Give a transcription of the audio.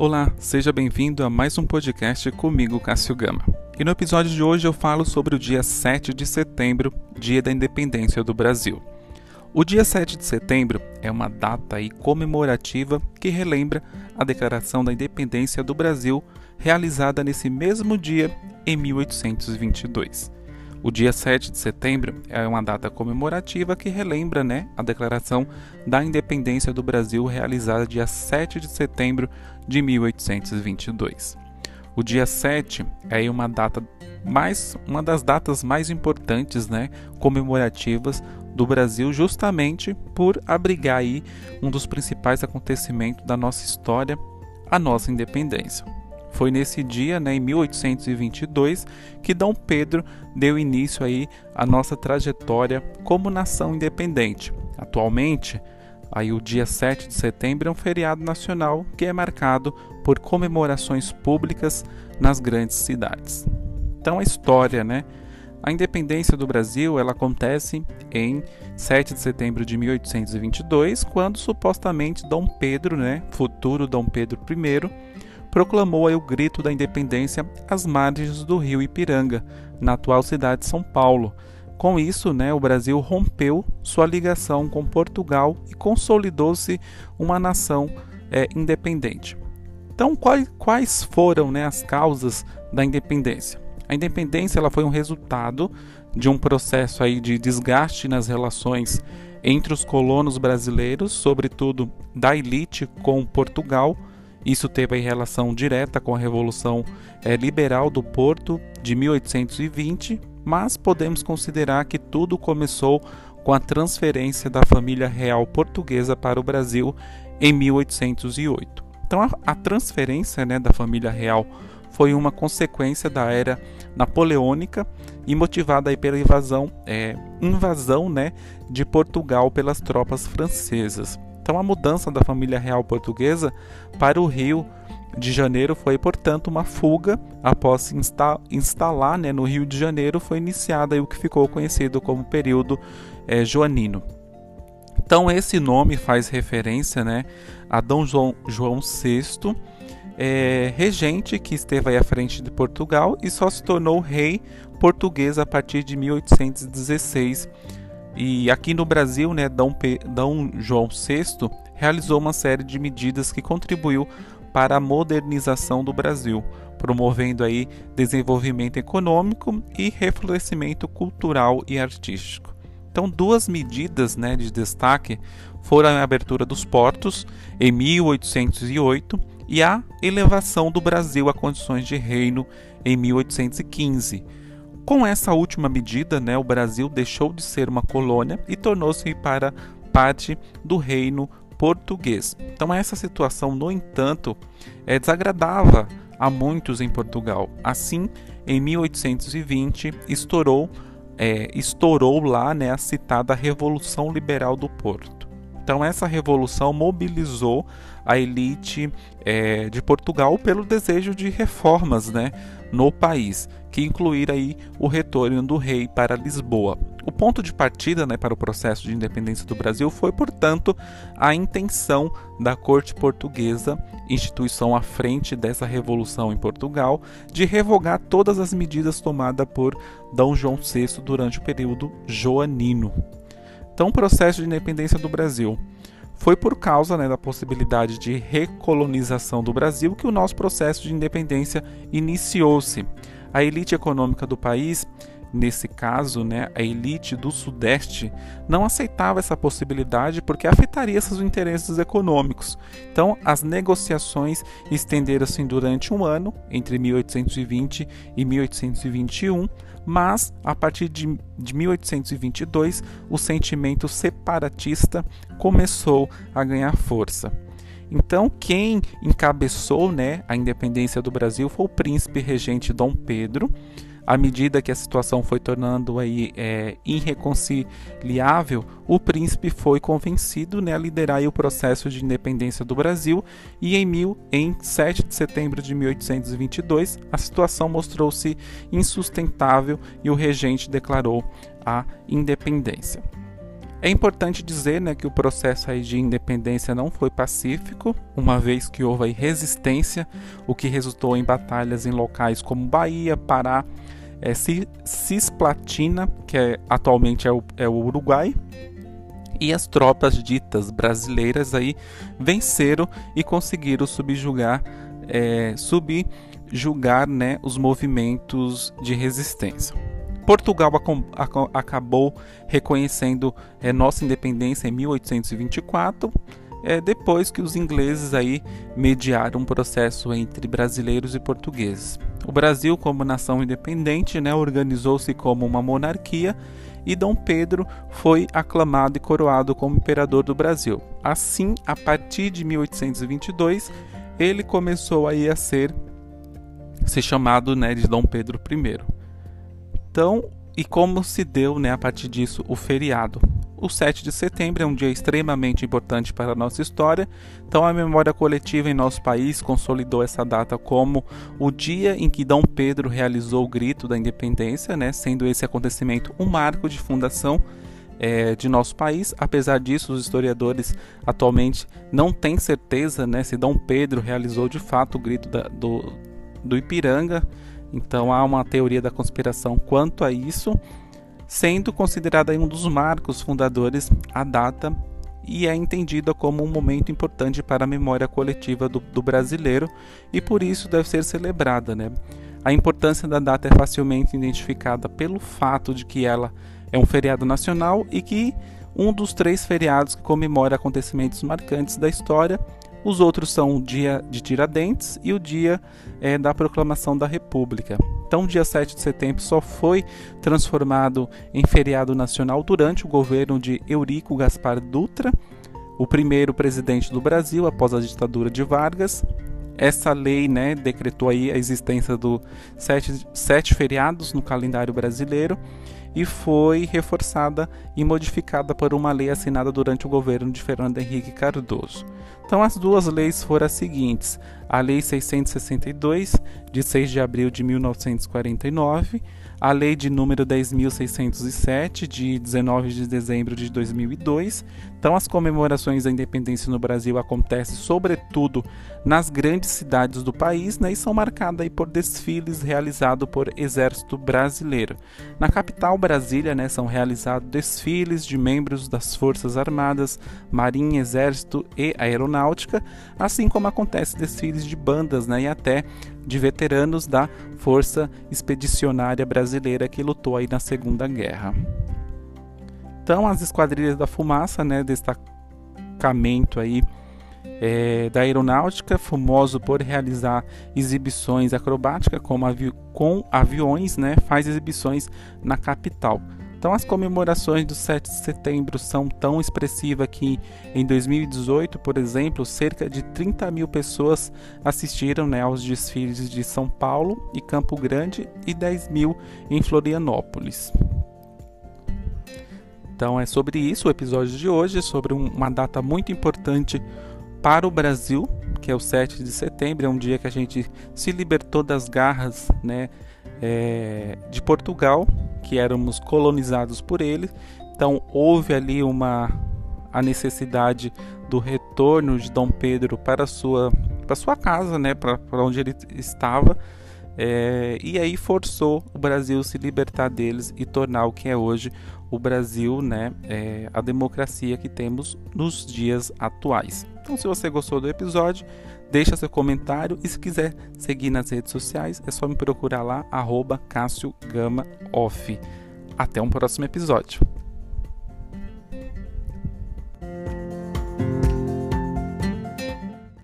Olá, seja bem-vindo a mais um podcast comigo, Cássio Gama. E no episódio de hoje eu falo sobre o dia 7 de setembro, Dia da Independência do Brasil. O dia 7 de setembro é uma data aí comemorativa que relembra a declaração da independência do Brasil realizada nesse mesmo dia em 1822. O dia 7 de setembro é uma data comemorativa que relembra né, a declaração da independência do Brasil realizada dia 7 de setembro de 1822. O dia 7 é uma data mais uma das datas mais importantes, né, comemorativas do Brasil, justamente por abrigar aí um dos principais acontecimentos da nossa história, a nossa independência. Foi nesse dia, né, em 1822, que Dom Pedro deu início aí à nossa trajetória como nação independente. Atualmente, aí o dia 7 de setembro é um feriado nacional que é marcado por comemorações públicas nas grandes cidades. Então a história, né? A independência do Brasil ela acontece em 7 de setembro de 1822, quando supostamente Dom Pedro, né, futuro Dom Pedro I, proclamou o grito da independência às margens do rio Ipiranga, na atual cidade de São Paulo. Com isso, né, o Brasil rompeu sua ligação com Portugal e consolidou-se uma nação é, independente. Então, quais, quais foram né, as causas da independência? A independência ela foi um resultado de um processo aí de desgaste nas relações entre os colonos brasileiros, sobretudo da elite com Portugal, isso teve relação direta com a Revolução é, Liberal do Porto de 1820, mas podemos considerar que tudo começou com a transferência da família real portuguesa para o Brasil em 1808. Então, a, a transferência né, da família real foi uma consequência da era napoleônica e motivada aí pela invasão, é, invasão né, de Portugal pelas tropas francesas. Então a mudança da família real portuguesa para o Rio de Janeiro foi, portanto, uma fuga. Após se insta instalar né, no Rio de Janeiro, foi iniciada o que ficou conhecido como período é, joanino. Então esse nome faz referência né, a Dom João, João VI, é, regente que esteve à frente de Portugal e só se tornou rei português a partir de 1816 e aqui no Brasil, né, Dom, P... Dom João VI realizou uma série de medidas que contribuiu para a modernização do Brasil, promovendo aí desenvolvimento econômico e reflorescimento cultural e artístico. Então, duas medidas né, de destaque foram a abertura dos portos em 1808 e a elevação do Brasil a condições de reino em 1815 com essa última medida, né, o Brasil deixou de ser uma colônia e tornou-se para parte do reino português. Então essa situação, no entanto, é desagradava a muitos em Portugal. Assim, em 1820 estourou é, estourou lá né, a citada Revolução Liberal do Porto. Então essa revolução mobilizou a elite é, de Portugal pelo desejo de reformas né, no país que incluir aí o retorno do rei para Lisboa. O ponto de partida né, para o processo de independência do Brasil foi, portanto, a intenção da corte portuguesa, instituição à frente dessa revolução em Portugal, de revogar todas as medidas tomadas por D. João VI durante o período joanino. Então, o processo de independência do Brasil foi por causa né, da possibilidade de recolonização do Brasil que o nosso processo de independência iniciou-se. A elite econômica do país, nesse caso, né, a elite do Sudeste, não aceitava essa possibilidade porque afetaria seus interesses econômicos. Então, as negociações estenderam-se durante um ano, entre 1820 e 1821, mas a partir de, de 1822 o sentimento separatista começou a ganhar força. Então, quem encabeçou né, a independência do Brasil foi o príncipe regente Dom Pedro. À medida que a situação foi tornando aí é, irreconciliável, o príncipe foi convencido né, a liderar o processo de independência do Brasil e em, mil, em 7 de setembro de 1822 a situação mostrou-se insustentável e o regente declarou a independência. É importante dizer né, que o processo de independência não foi pacífico, uma vez que houve resistência, o que resultou em batalhas em locais como Bahia, Pará, é, Cisplatina, que é, atualmente é o, é o Uruguai, e as tropas ditas brasileiras aí venceram e conseguiram subjugar, é, subjugar né, os movimentos de resistência. Portugal acabou reconhecendo é, nossa independência em 1824, é, depois que os ingleses aí mediaram um processo entre brasileiros e portugueses. O Brasil, como nação independente, né, organizou-se como uma monarquia e Dom Pedro foi aclamado e coroado como imperador do Brasil. Assim, a partir de 1822, ele começou aí a ser, ser chamado né, de Dom Pedro I. Então, e como se deu né, a partir disso o feriado? O 7 de setembro é um dia extremamente importante para a nossa história, então a memória coletiva em nosso país consolidou essa data como o dia em que Dom Pedro realizou o grito da independência, né, sendo esse acontecimento um marco de fundação é, de nosso país. Apesar disso, os historiadores atualmente não têm certeza né, se Dom Pedro realizou de fato o grito da, do, do Ipiranga. Então há uma teoria da conspiração quanto a isso, sendo considerada um dos marcos fundadores a data e é entendida como um momento importante para a memória coletiva do, do brasileiro e por isso deve ser celebrada. Né? A importância da data é facilmente identificada pelo fato de que ela é um feriado nacional e que um dos três feriados que comemora acontecimentos marcantes da história os outros são o dia de Tiradentes e o dia é, da proclamação da República. Então, dia 7 de setembro só foi transformado em feriado nacional durante o governo de Eurico Gaspar Dutra, o primeiro presidente do Brasil após a ditadura de Vargas. Essa lei né, decretou aí a existência dos sete, sete feriados no calendário brasileiro e foi reforçada e modificada por uma lei assinada durante o governo de Fernando Henrique Cardoso. Então, as duas leis foram as seguintes: a Lei 662, de 6 de abril de 1949, a Lei de número 10.607, de 19 de dezembro de 2002. Então, as comemorações da independência no Brasil acontecem sobretudo nas grandes cidades do país né, e são marcadas por desfiles realizados por Exército Brasileiro. Na capital, Brasília, né, são realizados desfiles de membros das Forças Armadas, Marinha, Exército e Aeronáutica, assim como acontece desfiles de bandas né, e até de veteranos da Força Expedicionária Brasileira que lutou aí na Segunda Guerra. Então, as Esquadrilhas da Fumaça, né, destacamento aí é, da aeronáutica, famoso por realizar exibições acrobáticas como avi com aviões, né, faz exibições na capital. Então, as comemorações do 7 de setembro são tão expressivas que, em 2018, por exemplo, cerca de 30 mil pessoas assistiram né, aos desfiles de São Paulo e Campo Grande e 10 mil em Florianópolis. Então, é sobre isso o episódio de hoje, sobre uma data muito importante para o Brasil, que é o 7 de setembro, é um dia que a gente se libertou das garras né, é, de Portugal que éramos colonizados por ele. Então houve ali uma a necessidade do retorno de Dom Pedro para sua para sua casa, né, para onde ele estava. É, e aí forçou o Brasil se libertar deles e tornar o que é hoje o Brasil, né, é, a democracia que temos nos dias atuais. Então, se você gostou do episódio, deixa seu comentário e se quiser seguir nas redes sociais, é só me procurar lá, arroba. Até um próximo episódio.